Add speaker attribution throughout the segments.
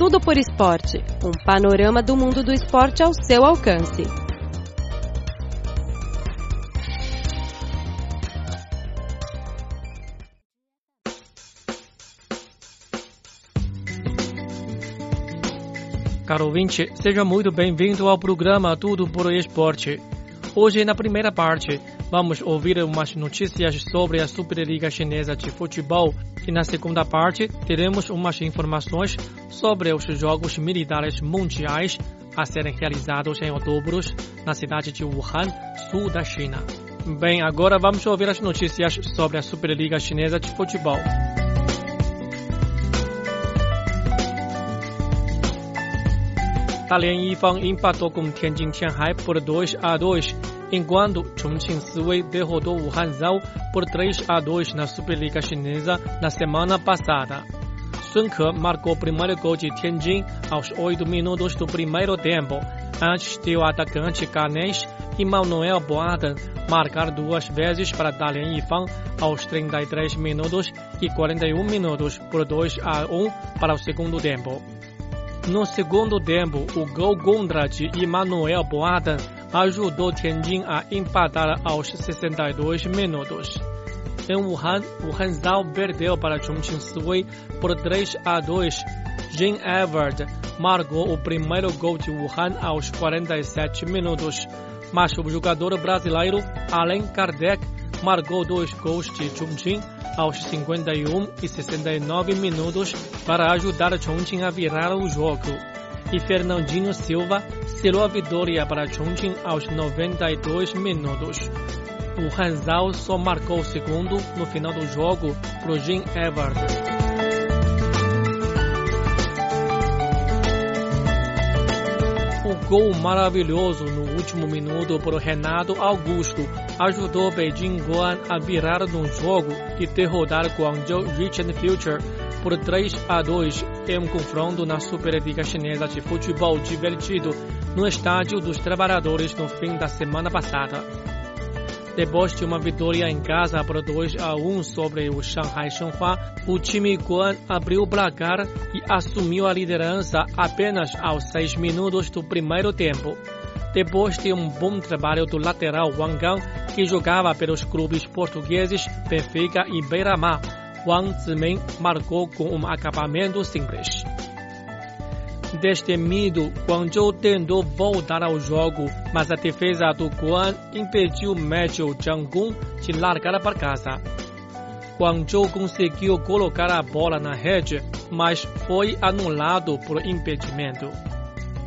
Speaker 1: Tudo por Esporte um panorama do mundo do esporte ao seu alcance.
Speaker 2: Caro ouvinte, seja muito bem-vindo ao programa Tudo por Esporte. Hoje, na primeira parte, vamos ouvir umas notícias sobre a Superliga Chinesa de Futebol e na segunda parte teremos umas informações sobre os Jogos Militares Mundiais a serem realizados em outubro na cidade de Wuhan, sul da China. Bem, agora vamos ouvir as notícias sobre a Superliga Chinesa de Futebol. Dalian Yifang empatou com Tianjin Tianhai por 2 a 2, enquanto Chongqing Siwei derrotou o Hanzhou por 3 a 2 na Superliga Chinesa na semana passada. Sun Ke marcou o primeiro gol de Tianjin aos 8 minutos do primeiro tempo, antes de o atacante canês Emmanuel Boadan marcar duas vezes para Dalian Yifang aos 33 minutos e 41 minutos por 2 a 1 para o segundo tempo. No segundo tempo, o gol contra de Emmanuel Boadan ajudou Tianjin a empatar aos 62 minutos. Em Wuhan, o Hanzhou perdeu para Chongqing Siwei por 3 a 2. Jean Everett marcou o primeiro gol de Wuhan aos 47 minutos, mas o jogador brasileiro Allan Kardec marcou dois gols de Chongqing aos 51 e 69 minutos para ajudar Chongqing a virar o jogo. E Fernandinho Silva selou a vitória para Chongqing aos 92 minutos. O Hanzhou só marcou o segundo no final do jogo para o Jean Everett. O gol maravilhoso no último minuto por Renato Augusto ajudou Beijing Guan a virar no jogo e derrotar Guangzhou Richard Future por 3 a 2 em um confronto na Superliga Chinesa de Futebol divertido no Estádio dos Trabalhadores no fim da semana passada. Depois de uma vitória em casa por 2 a 1 sobre o Shanghai Shenhua, o time Guan abriu o placar e assumiu a liderança apenas aos 6 minutos do primeiro tempo. Depois de um bom trabalho do lateral Wang Gang, que jogava pelos clubes portugueses Benfica e Beira-Mar, Wang Zimin marcou com um acabamento simples. Destemido, Guangzhou tentou voltar ao jogo, mas a defesa do Guan impediu Matthew Jianggong de largar para casa. Guangzhou conseguiu colocar a bola na rede, mas foi anulado por impedimento.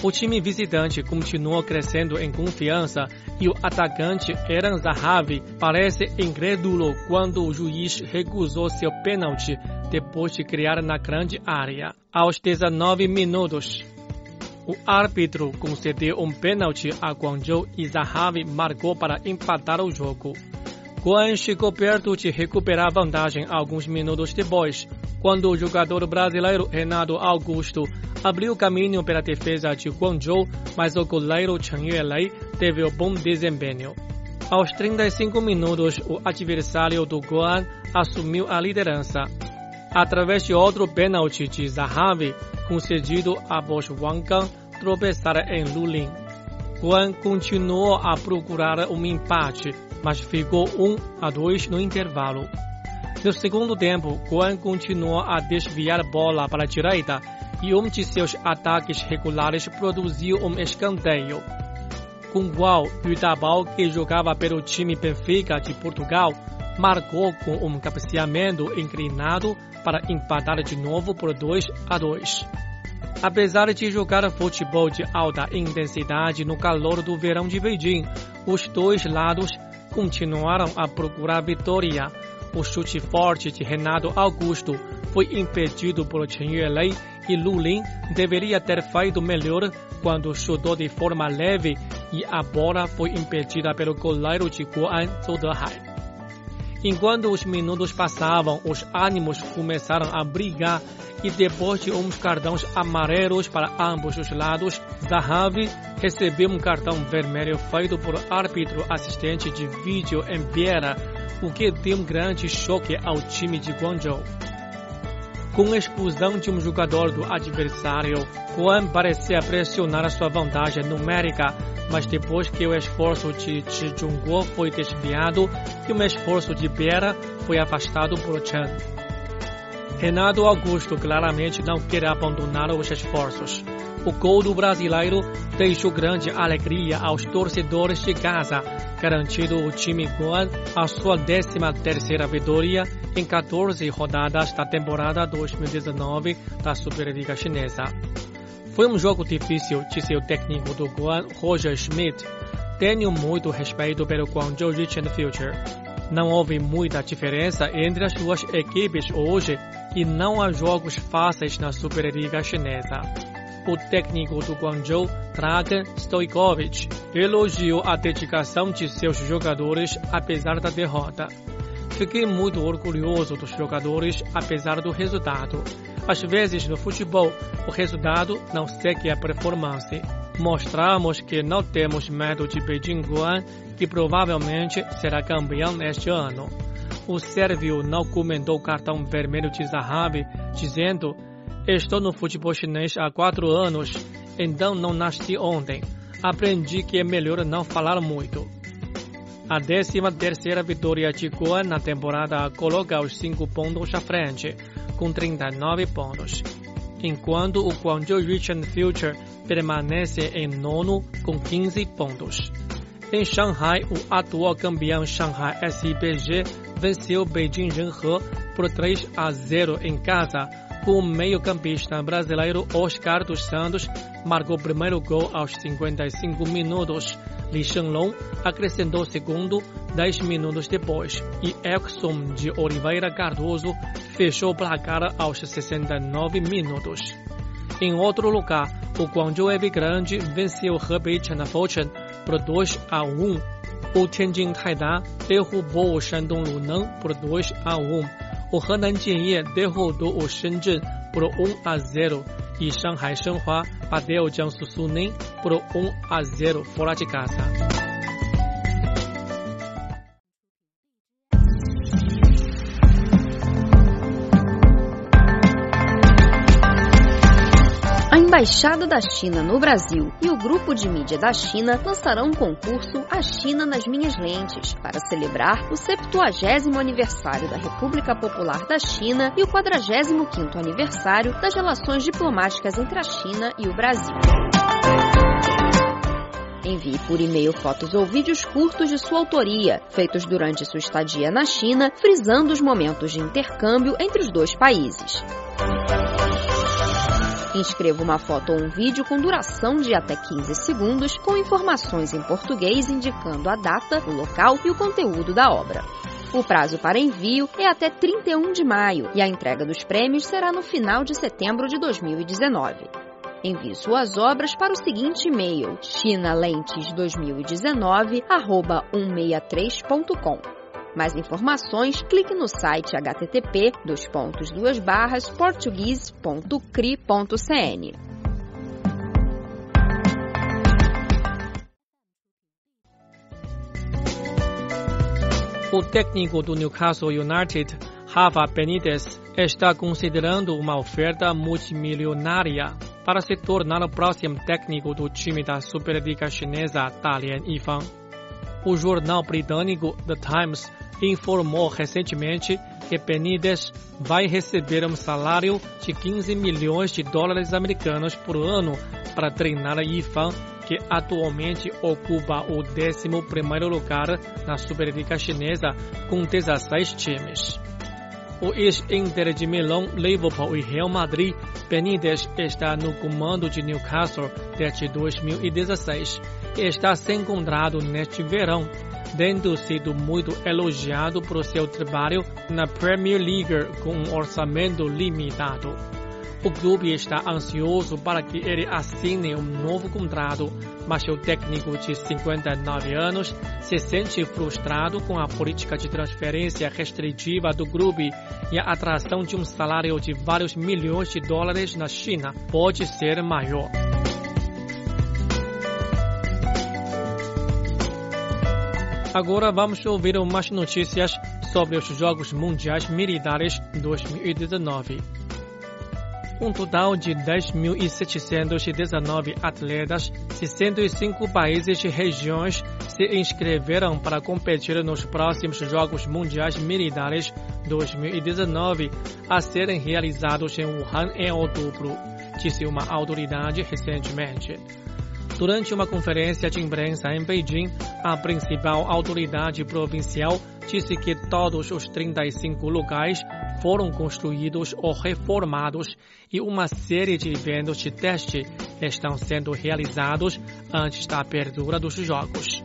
Speaker 2: O time visitante continuou crescendo em confiança e o atacante Eren Zahavi parece incrédulo quando o juiz recusou seu pênalti depois de criar na grande área. Aos 19 minutos, o árbitro concedeu um pênalti a Guangzhou e Zahavi marcou para empatar o jogo. Guan chegou perto de recuperar a vantagem alguns minutos depois, quando o jogador brasileiro Renato Augusto abriu caminho pela defesa de Guangzhou, mas o goleiro Chen Yuelei teve um bom desempenho. Aos 35 minutos, o adversário do Guan assumiu a liderança. Através de outro pênalti de Zahavi, concedido após Wang Gang tropeçar em Lulin. Guan continuou a procurar um empate, mas ficou 1 a 2 no intervalo. No segundo tempo, Guan continuou a desviar a bola para a direita e um de seus ataques regulares produziu um escanteio. Com qual Yutabao, que jogava pelo time Benfica de Portugal, marcou com um cabeceamento inclinado para empatar de novo por 2 a 2. Apesar de jogar futebol de alta intensidade no calor do verão de Beijing, os dois lados continuaram a procurar vitória. O chute forte de Renato Augusto foi impedido por Chen Yuelei e Lulin deveria ter feito melhor quando chutou de forma leve e a bola foi impedida pelo goleiro de Guan Zhou Dehai. Enquanto os minutos passavam, os ânimos começaram a brigar e depois de uns cartões amarelos para ambos os lados, Zahavi recebeu um cartão vermelho feito por árbitro assistente de vídeo em Biera, o que deu um grande choque ao time de Guangzhou. Com a expulsão de um jogador do adversário, Guan parecia pressionar sua vantagem numérica, mas depois que o esforço de Chi Jungguo foi desviado e o esforço de Biera foi afastado por Chen. Renato Augusto claramente não quer abandonar os esforços. O gol do brasileiro deixou grande alegria aos torcedores de Gaza, garantindo o time Guan a sua 13 terceira vitória em 14 rodadas da temporada 2019 da Superliga Chinesa. Foi um jogo difícil, disse o técnico do Guan, Roger Schmidt. Tenho muito respeito pelo Guangzhou Rich and Future. Não houve muita diferença entre as duas equipes hoje e não há jogos fáceis na Superliga Chinesa. O técnico do Guangzhou, Dragan Stojkovic, elogiou a dedicação de seus jogadores apesar da derrota. Fiquei muito orgulhoso dos jogadores apesar do resultado. Às vezes no futebol, o resultado não segue a performance. Mostramos que não temos medo de Beijing Guan, que provavelmente será campeão neste ano. O sérvio não comentou o cartão vermelho de Zahavi, dizendo: Estou no futebol chinês há quatro anos, então não nasci ontem. Aprendi que é melhor não falar muito. A 13 terceira vitória de Guan na temporada coloca os cinco pontos à frente, com 39 pontos, enquanto o Guangzhou Region Future permanece em nono com 15 pontos. Em Shanghai, o atual campeão Shanghai SIPG venceu Beijing Renhe por 3 a 0 em casa, com o meio-campista brasileiro Oscar dos Santos marcou o primeiro gol aos 55 minutos. Li Shenlong acrescentou segundo 10 minutos depois e Exxon de Oliveira Cardoso fechou o placar aos 69 minutos. Em outro lugar, o Guangzhou Evergrande venceu o Hebei China Fortune por 2 a 1. O Tianjin Taida derrubou o Shandong Luneng por 2 a 1. O Henan Jianye derrotou o Shenzhen por 1 a 0 e Shanghai Shenhua o Jiangsu Suning por 1 a 0 fora de casa.
Speaker 3: Embaixada da China no Brasil e o Grupo de Mídia da China lançarão um concurso A China nas Minhas Lentes para celebrar o 70º aniversário da República Popular da China e o 45º aniversário das relações diplomáticas entre a China e o Brasil. Envie por e-mail fotos ou vídeos curtos de sua autoria, feitos durante sua estadia na China, frisando os momentos de intercâmbio entre os dois países. Inscreva uma foto ou um vídeo com duração de até 15 segundos, com informações em português indicando a data, o local e o conteúdo da obra. O prazo para envio é até 31 de maio e a entrega dos prêmios será no final de setembro de 2019. Envie suas obras para o seguinte e-mail: chinalentes2019@163.com. Mais informações, clique no site http portuguese.cri.cn.
Speaker 2: O técnico do Newcastle United, Rafa Benitez, está considerando uma oferta multimilionária para se tornar o próximo técnico do time da Superliga Chinesa Dalian Yifang. O jornal britânico The Times informou recentemente que Benitez vai receber um salário de 15 milhões de dólares americanos por ano para treinar Yifan, que atualmente ocupa o 11º lugar na Superliga Chinesa com 16 times. O ex-Inter de Milão, Liverpool e Real Madrid, Benítez está no comando de Newcastle desde 2016 e está se encontrado neste verão, tendo sido muito elogiado por seu trabalho na Premier League com um orçamento limitado. O clube está ansioso para que ele assine um novo contrato, mas o técnico de 59 anos se sente frustrado com a política de transferência restritiva do clube e a atração de um salário de vários milhões de dólares na China pode ser maior. Agora vamos ouvir umas notícias sobre os Jogos Mundiais Militares 2019. um total de 10.719 atletas de 105 países e regiões se inscreveram para competir nos próximos Jogos Mundiais Militares 2019 a serem realizados em Wuhan em outubro, disse uma autoridade recentemente. Durante uma conferência de imprensa em Beijing, a principal autoridade provincial disse que todos os 35 locais foram construídos ou reformados e uma série de eventos de teste estão sendo realizados antes da abertura dos jogos.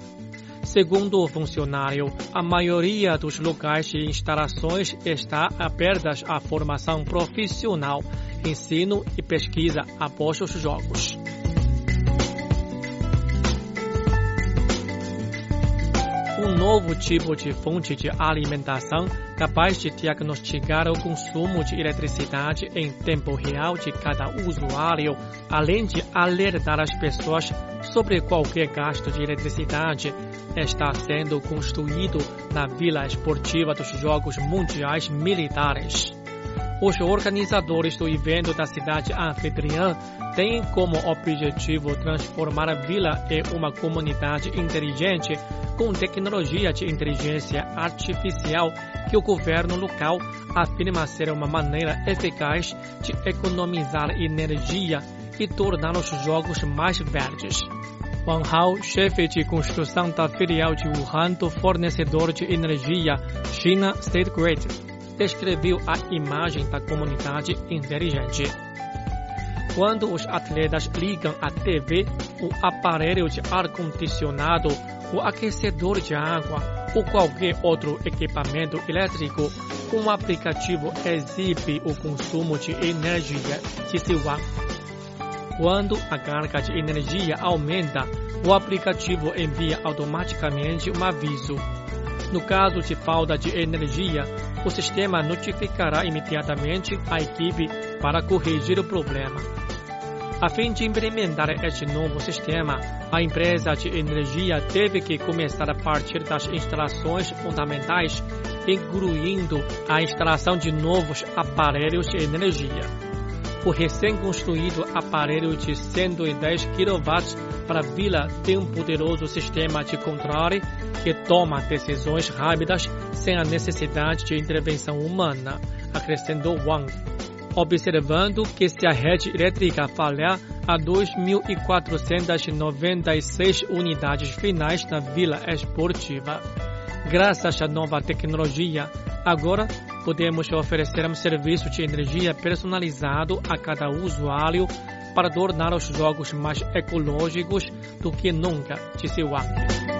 Speaker 2: Segundo o funcionário, a maioria dos locais e instalações está abertas à formação profissional, ensino e pesquisa após os jogos. Um novo tipo de fonte de alimentação capaz de diagnosticar o consumo de eletricidade em tempo real de cada usuário, além de alertar as pessoas sobre qualquer gasto de eletricidade, está sendo construído na Vila Esportiva dos Jogos Mundiais Militares. Os organizadores do evento da cidade anfitriã têm como objetivo transformar a vila em uma comunidade inteligente com tecnologia de inteligência artificial que o governo local afirma ser uma maneira eficaz de economizar energia e tornar os jogos mais verdes. Wang Hao, chefe de construção da filial de Wuhan do fornecedor de energia China State Grid, descreveu a imagem da comunidade inteligente. Quando os atletas ligam a TV, o aparelho de ar-condicionado o aquecedor de água ou qualquer outro equipamento elétrico, um aplicativo exibe o consumo de energia de seu Quando a carga de energia aumenta, o aplicativo envia automaticamente um aviso. No caso de falta de energia, o sistema notificará imediatamente a equipe para corrigir o problema. A fim de implementar este novo sistema, a empresa de energia teve que começar a partir das instalações fundamentais, incluindo a instalação de novos aparelhos de energia. O recém-construído aparelho de 110 kW para a vila tem um poderoso sistema de controle que toma decisões rápidas sem a necessidade de intervenção humana, acrescentou Wang observando que se a rede elétrica falhar, há 2.496 unidades finais na vila esportiva. Graças à nova tecnologia, agora podemos oferecer um serviço de energia personalizado a cada usuário para tornar os jogos mais ecológicos do que nunca, disse Wang.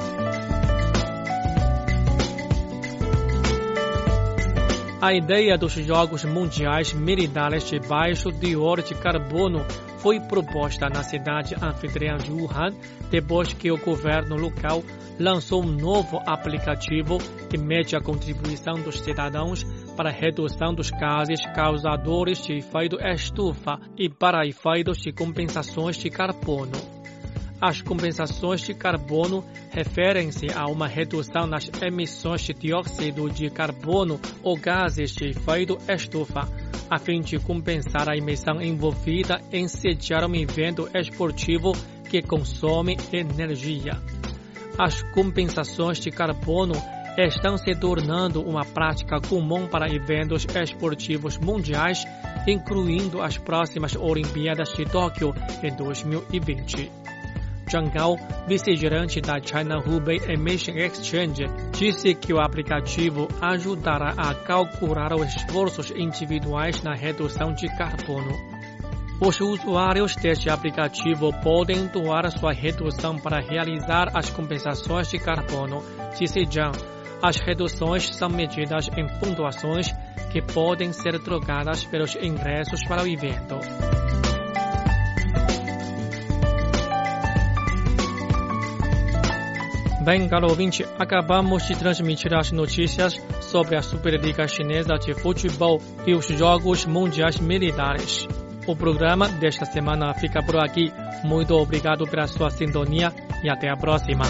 Speaker 2: A ideia dos Jogos Mundiais Militares de baixo teor de carbono foi proposta na cidade anfitriã de Wuhan depois que o governo local lançou um novo aplicativo que mede a contribuição dos cidadãos para a redução dos gases causadores de efeito estufa e para efeitos de compensações de carbono. As compensações de carbono referem-se a uma redução nas emissões de dióxido de carbono ou gases de efeito estufa, a fim de compensar a emissão envolvida em sediar um evento esportivo que consome energia. As compensações de carbono estão se tornando uma prática comum para eventos esportivos mundiais, incluindo as próximas Olimpíadas de Tóquio em 2020. Zhang Gao, vice-gerente da China Hubei Emission Exchange, disse que o aplicativo ajudará a calcular os esforços individuais na redução de carbono. Os usuários deste aplicativo podem doar sua redução para realizar as compensações de carbono, disse Zhang. As reduções são medidas em pontuações que podem ser trocadas pelos ingressos para o evento. Bem, caro ouvinte, acabamos de transmitir as notícias sobre a Superliga Chinesa de Futebol e os Jogos Mundiais Militares. O programa desta semana fica por aqui. Muito obrigado pela sua sintonia e até a próxima.